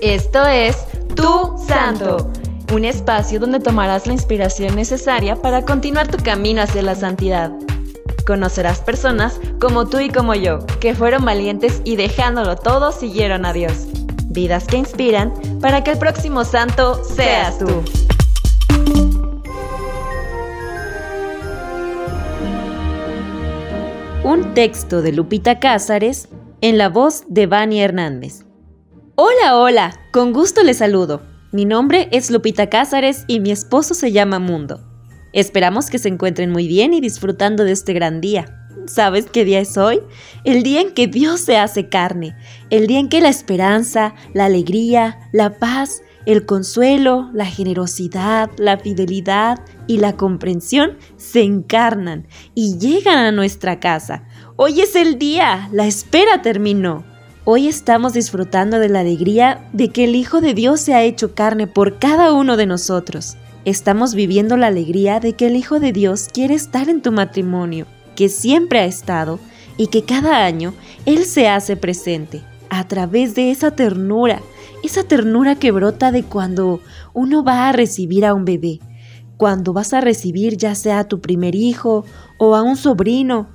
Esto es Tu Santo, un espacio donde tomarás la inspiración necesaria para continuar tu camino hacia la santidad. Conocerás personas como tú y como yo, que fueron valientes y dejándolo todo siguieron a Dios. Vidas que inspiran para que el próximo santo seas tú. Un texto de Lupita Cázares en la voz de Vani Hernández. Hola, hola, con gusto les saludo. Mi nombre es Lupita Cázares y mi esposo se llama Mundo. Esperamos que se encuentren muy bien y disfrutando de este gran día. ¿Sabes qué día es hoy? El día en que Dios se hace carne, el día en que la esperanza, la alegría, la paz, el consuelo, la generosidad, la fidelidad y la comprensión se encarnan y llegan a nuestra casa. Hoy es el día, la espera terminó. Hoy estamos disfrutando de la alegría de que el Hijo de Dios se ha hecho carne por cada uno de nosotros. Estamos viviendo la alegría de que el Hijo de Dios quiere estar en tu matrimonio, que siempre ha estado y que cada año Él se hace presente a través de esa ternura, esa ternura que brota de cuando uno va a recibir a un bebé, cuando vas a recibir ya sea a tu primer hijo o a un sobrino,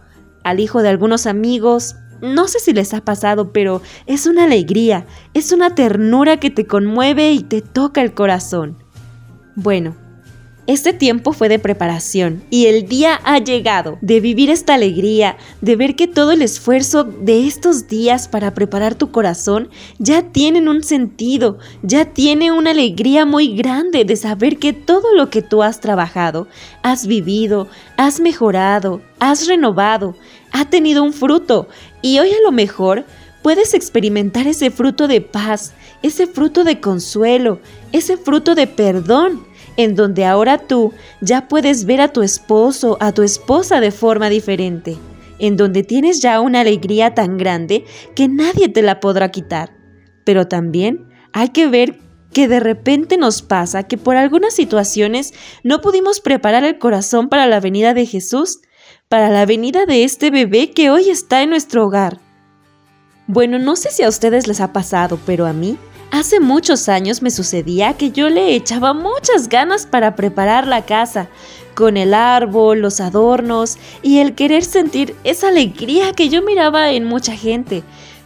al hijo de algunos amigos, no sé si les ha pasado, pero es una alegría, es una ternura que te conmueve y te toca el corazón. Bueno, este tiempo fue de preparación y el día ha llegado de vivir esta alegría, de ver que todo el esfuerzo de estos días para preparar tu corazón ya tienen un sentido, ya tiene una alegría muy grande de saber que todo lo que tú has trabajado, has vivido, has mejorado, has renovado, ha tenido un fruto. Y hoy a lo mejor puedes experimentar ese fruto de paz, ese fruto de consuelo, ese fruto de perdón en donde ahora tú ya puedes ver a tu esposo, a tu esposa de forma diferente, en donde tienes ya una alegría tan grande que nadie te la podrá quitar. Pero también hay que ver que de repente nos pasa que por algunas situaciones no pudimos preparar el corazón para la venida de Jesús, para la venida de este bebé que hoy está en nuestro hogar. Bueno, no sé si a ustedes les ha pasado, pero a mí Hace muchos años me sucedía que yo le echaba muchas ganas para preparar la casa, con el árbol, los adornos y el querer sentir esa alegría que yo miraba en mucha gente.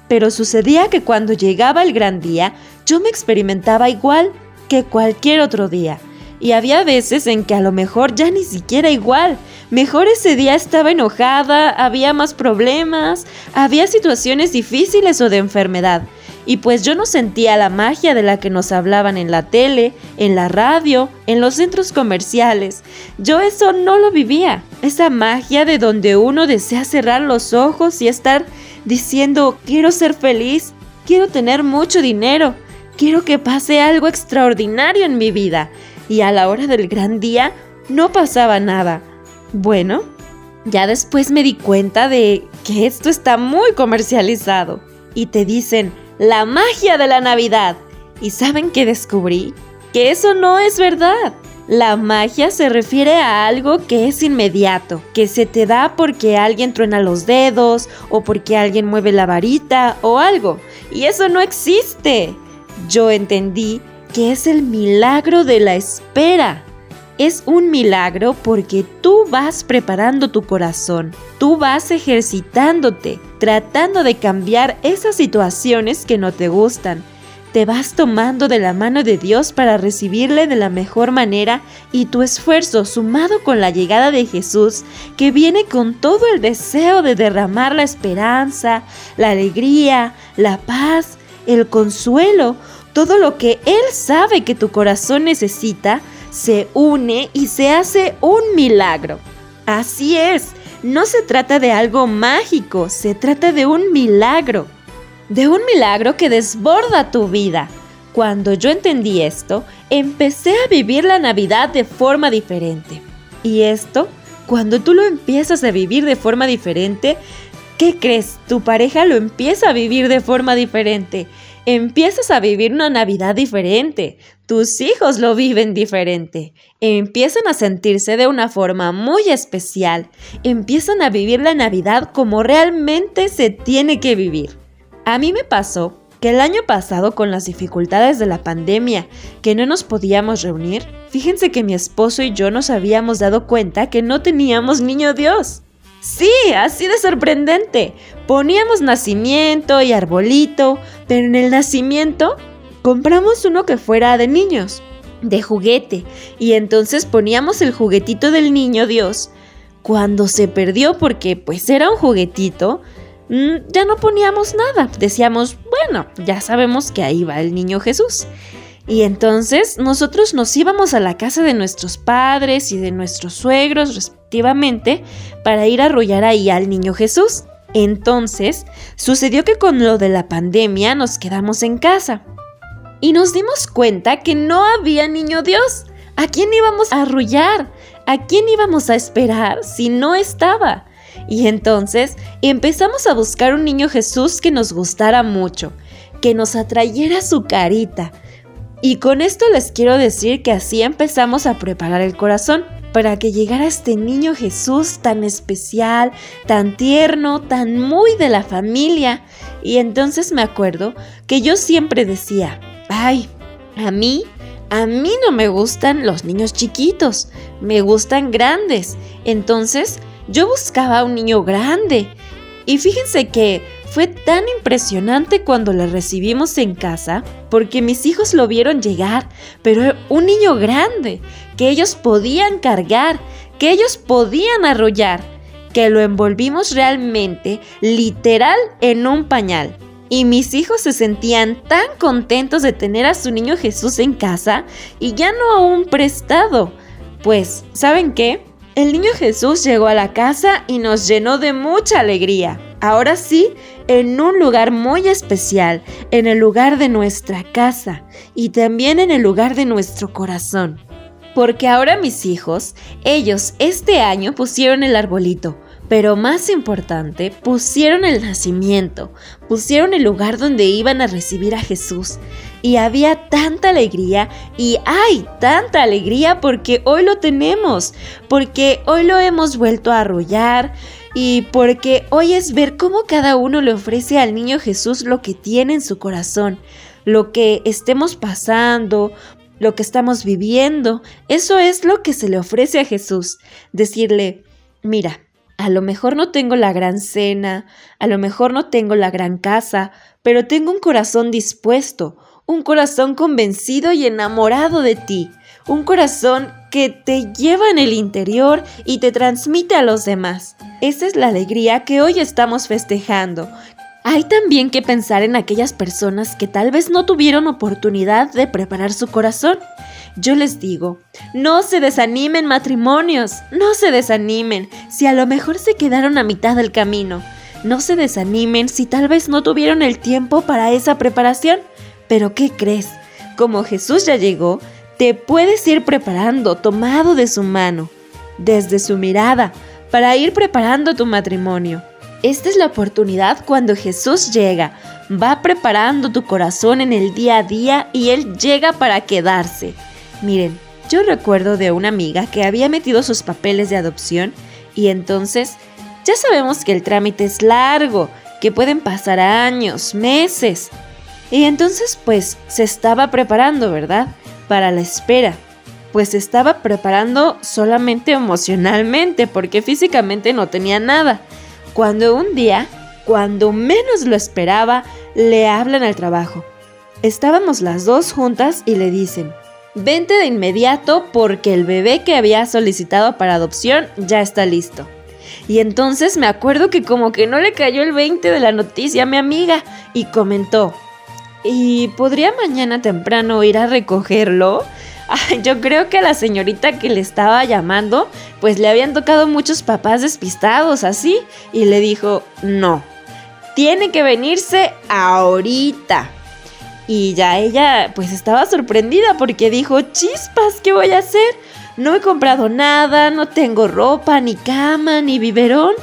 Pero sucedía que cuando llegaba el gran día, yo me experimentaba igual que cualquier otro día. Y había veces en que a lo mejor ya ni siquiera igual. Mejor ese día estaba enojada, había más problemas, había situaciones difíciles o de enfermedad y pues yo no sentía la magia de la que nos hablaban en la tele, en la radio, en los centros comerciales. Yo eso no lo vivía, esa magia de donde uno desea cerrar los ojos y estar diciendo quiero ser feliz, quiero tener mucho dinero, quiero que pase algo extraordinario en mi vida. Y a la hora del gran día no pasaba nada. Bueno, ya después me di cuenta de que esto está muy comercializado. Y te dicen, la magia de la Navidad. ¿Y saben qué descubrí? Que eso no es verdad. La magia se refiere a algo que es inmediato, que se te da porque alguien truena los dedos o porque alguien mueve la varita o algo. Y eso no existe. Yo entendí que es el milagro de la espera. Es un milagro porque tú vas preparando tu corazón, tú vas ejercitándote, tratando de cambiar esas situaciones que no te gustan. Te vas tomando de la mano de Dios para recibirle de la mejor manera y tu esfuerzo sumado con la llegada de Jesús, que viene con todo el deseo de derramar la esperanza, la alegría, la paz, el consuelo, todo lo que Él sabe que tu corazón necesita, se une y se hace un milagro. Así es, no se trata de algo mágico, se trata de un milagro. De un milagro que desborda tu vida. Cuando yo entendí esto, empecé a vivir la Navidad de forma diferente. Y esto, cuando tú lo empiezas a vivir de forma diferente, ¿qué crees? Tu pareja lo empieza a vivir de forma diferente empiezas a vivir una Navidad diferente, tus hijos lo viven diferente, empiezan a sentirse de una forma muy especial, empiezan a vivir la Navidad como realmente se tiene que vivir. A mí me pasó que el año pasado con las dificultades de la pandemia, que no nos podíamos reunir, fíjense que mi esposo y yo nos habíamos dado cuenta que no teníamos niño Dios. Sí, así de sorprendente. Poníamos nacimiento y arbolito, pero en el nacimiento compramos uno que fuera de niños, de juguete, y entonces poníamos el juguetito del niño Dios. Cuando se perdió porque pues era un juguetito, mm, ya no poníamos nada. Decíamos, bueno, ya sabemos que ahí va el niño Jesús. Y entonces nosotros nos íbamos a la casa de nuestros padres y de nuestros suegros respectivamente para ir a arrullar ahí al niño Jesús. Entonces sucedió que con lo de la pandemia nos quedamos en casa y nos dimos cuenta que no había niño Dios. ¿A quién íbamos a arrullar? ¿A quién íbamos a esperar si no estaba? Y entonces empezamos a buscar un niño Jesús que nos gustara mucho, que nos atrayera su carita. Y con esto les quiero decir que así empezamos a preparar el corazón para que llegara este niño Jesús tan especial, tan tierno, tan muy de la familia. Y entonces me acuerdo que yo siempre decía, ay, a mí, a mí no me gustan los niños chiquitos, me gustan grandes. Entonces yo buscaba un niño grande. Y fíjense que fue tan impresionante cuando le recibimos en casa, porque mis hijos lo vieron llegar, pero un niño grande, que ellos podían cargar, que ellos podían arrollar, que lo envolvimos realmente, literal, en un pañal. Y mis hijos se sentían tan contentos de tener a su niño Jesús en casa y ya no a un prestado. Pues, ¿saben qué? El niño Jesús llegó a la casa y nos llenó de mucha alegría. Ahora sí, en un lugar muy especial, en el lugar de nuestra casa y también en el lugar de nuestro corazón. Porque ahora mis hijos, ellos este año pusieron el arbolito, pero más importante, pusieron el nacimiento, pusieron el lugar donde iban a recibir a Jesús. Y había tanta alegría y hay tanta alegría porque hoy lo tenemos, porque hoy lo hemos vuelto a arrollar y porque hoy es ver cómo cada uno le ofrece al niño Jesús lo que tiene en su corazón, lo que estemos pasando, lo que estamos viviendo. Eso es lo que se le ofrece a Jesús. Decirle, mira, a lo mejor no tengo la gran cena, a lo mejor no tengo la gran casa, pero tengo un corazón dispuesto, un corazón convencido y enamorado de ti, un corazón que te lleva en el interior y te transmite a los demás. Esa es la alegría que hoy estamos festejando. Hay también que pensar en aquellas personas que tal vez no tuvieron oportunidad de preparar su corazón yo les digo, no se desanimen matrimonios, no se desanimen si a lo mejor se quedaron a mitad del camino. No se desanimen si tal vez no tuvieron el tiempo para esa preparación. Pero ¿qué crees? Como Jesús ya llegó, te puedes ir preparando tomado de su mano, desde su mirada, para ir preparando tu matrimonio. Esta es la oportunidad cuando Jesús llega. Va preparando tu corazón en el día a día y Él llega para quedarse. Miren, yo recuerdo de una amiga que había metido sus papeles de adopción y entonces ya sabemos que el trámite es largo, que pueden pasar años, meses. Y entonces pues se estaba preparando, ¿verdad? Para la espera. Pues se estaba preparando solamente emocionalmente porque físicamente no tenía nada. Cuando un día, cuando menos lo esperaba, le hablan al trabajo. Estábamos las dos juntas y le dicen, Vente de inmediato porque el bebé que había solicitado para adopción ya está listo. Y entonces me acuerdo que como que no le cayó el 20 de la noticia a mi amiga y comentó, ¿y podría mañana temprano ir a recogerlo? yo creo que a la señorita que le estaba llamando, pues le habían tocado muchos papás despistados así, y le dijo, no, tiene que venirse ahorita. Y ya ella pues estaba sorprendida porque dijo, chispas, ¿qué voy a hacer? No he comprado nada, no tengo ropa, ni cama, ni biberón.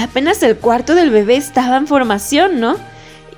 Apenas el cuarto del bebé estaba en formación, ¿no?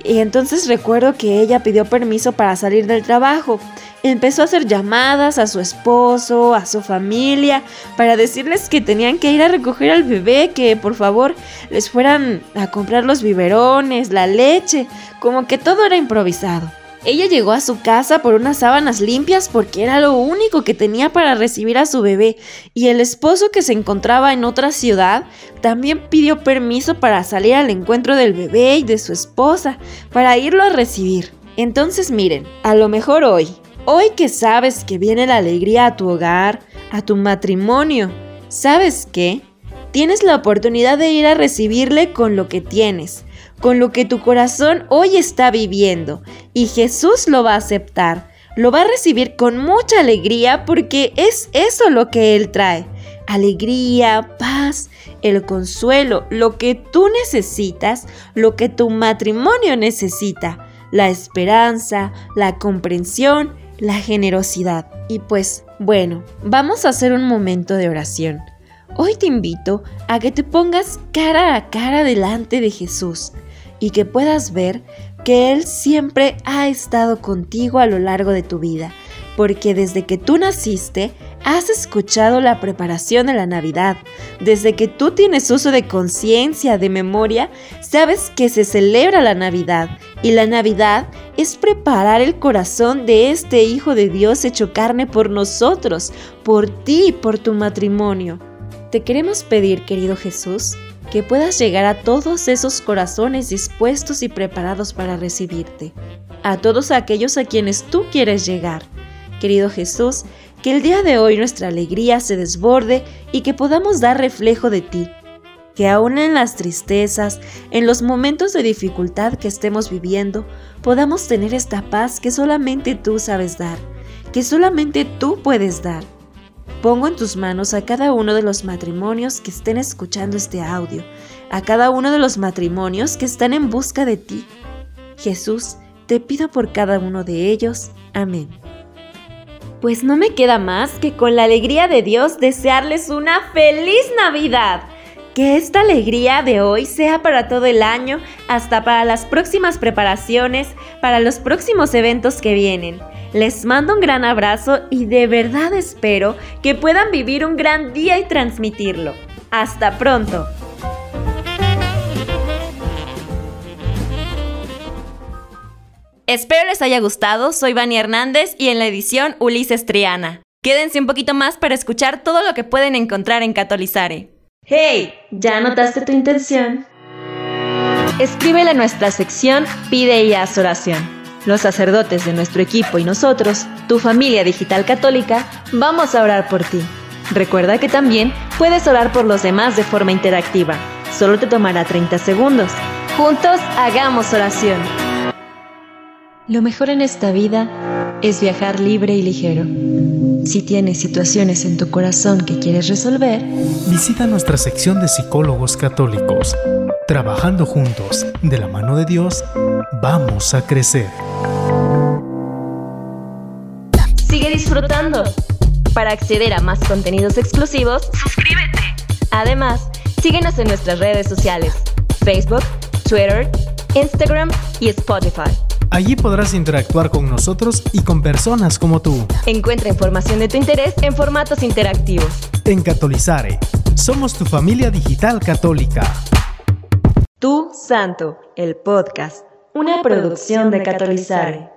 Y entonces recuerdo que ella pidió permiso para salir del trabajo. Empezó a hacer llamadas a su esposo, a su familia, para decirles que tenían que ir a recoger al bebé, que por favor les fueran a comprar los biberones, la leche, como que todo era improvisado. Ella llegó a su casa por unas sábanas limpias porque era lo único que tenía para recibir a su bebé y el esposo que se encontraba en otra ciudad también pidió permiso para salir al encuentro del bebé y de su esposa para irlo a recibir. Entonces miren, a lo mejor hoy, hoy que sabes que viene la alegría a tu hogar, a tu matrimonio, ¿sabes qué? Tienes la oportunidad de ir a recibirle con lo que tienes con lo que tu corazón hoy está viviendo y Jesús lo va a aceptar. Lo va a recibir con mucha alegría porque es eso lo que Él trae. Alegría, paz, el consuelo, lo que tú necesitas, lo que tu matrimonio necesita, la esperanza, la comprensión, la generosidad. Y pues, bueno, vamos a hacer un momento de oración. Hoy te invito a que te pongas cara a cara delante de Jesús y que puedas ver que Él siempre ha estado contigo a lo largo de tu vida, porque desde que tú naciste has escuchado la preparación de la Navidad. Desde que tú tienes uso de conciencia, de memoria, sabes que se celebra la Navidad y la Navidad es preparar el corazón de este Hijo de Dios hecho carne por nosotros, por ti, por tu matrimonio. Te queremos pedir, querido Jesús, que puedas llegar a todos esos corazones dispuestos y preparados para recibirte, a todos aquellos a quienes tú quieres llegar. Querido Jesús, que el día de hoy nuestra alegría se desborde y que podamos dar reflejo de ti, que aún en las tristezas, en los momentos de dificultad que estemos viviendo, podamos tener esta paz que solamente tú sabes dar, que solamente tú puedes dar Pongo en tus manos a cada uno de los matrimonios que estén escuchando este audio, a cada uno de los matrimonios que están en busca de ti. Jesús, te pido por cada uno de ellos. Amén. Pues no me queda más que con la alegría de Dios desearles una feliz Navidad. Que esta alegría de hoy sea para todo el año, hasta para las próximas preparaciones, para los próximos eventos que vienen. Les mando un gran abrazo y de verdad espero que puedan vivir un gran día y transmitirlo. Hasta pronto. Espero les haya gustado, soy Vani Hernández y en la edición Ulises Triana. Quédense un poquito más para escuchar todo lo que pueden encontrar en Catolizare. ¡Hey! ¿Ya anotaste tu intención? Escríbele a nuestra sección Pide y haz oración. Los sacerdotes de nuestro equipo y nosotros, tu familia digital católica, vamos a orar por ti. Recuerda que también puedes orar por los demás de forma interactiva. Solo te tomará 30 segundos. Juntos hagamos oración. Lo mejor en esta vida es viajar libre y ligero. Si tienes situaciones en tu corazón que quieres resolver, visita nuestra sección de psicólogos católicos. Trabajando juntos, de la mano de Dios, vamos a crecer. Sigue disfrutando. Para acceder a más contenidos exclusivos, suscríbete. Además, síguenos en nuestras redes sociales, Facebook, Twitter, Instagram y Spotify. Allí podrás interactuar con nosotros y con personas como tú. Encuentra información de tu interés en formatos interactivos. En Catolizare, somos tu familia digital católica. Tu Santo, el podcast, una producción de Catolizare.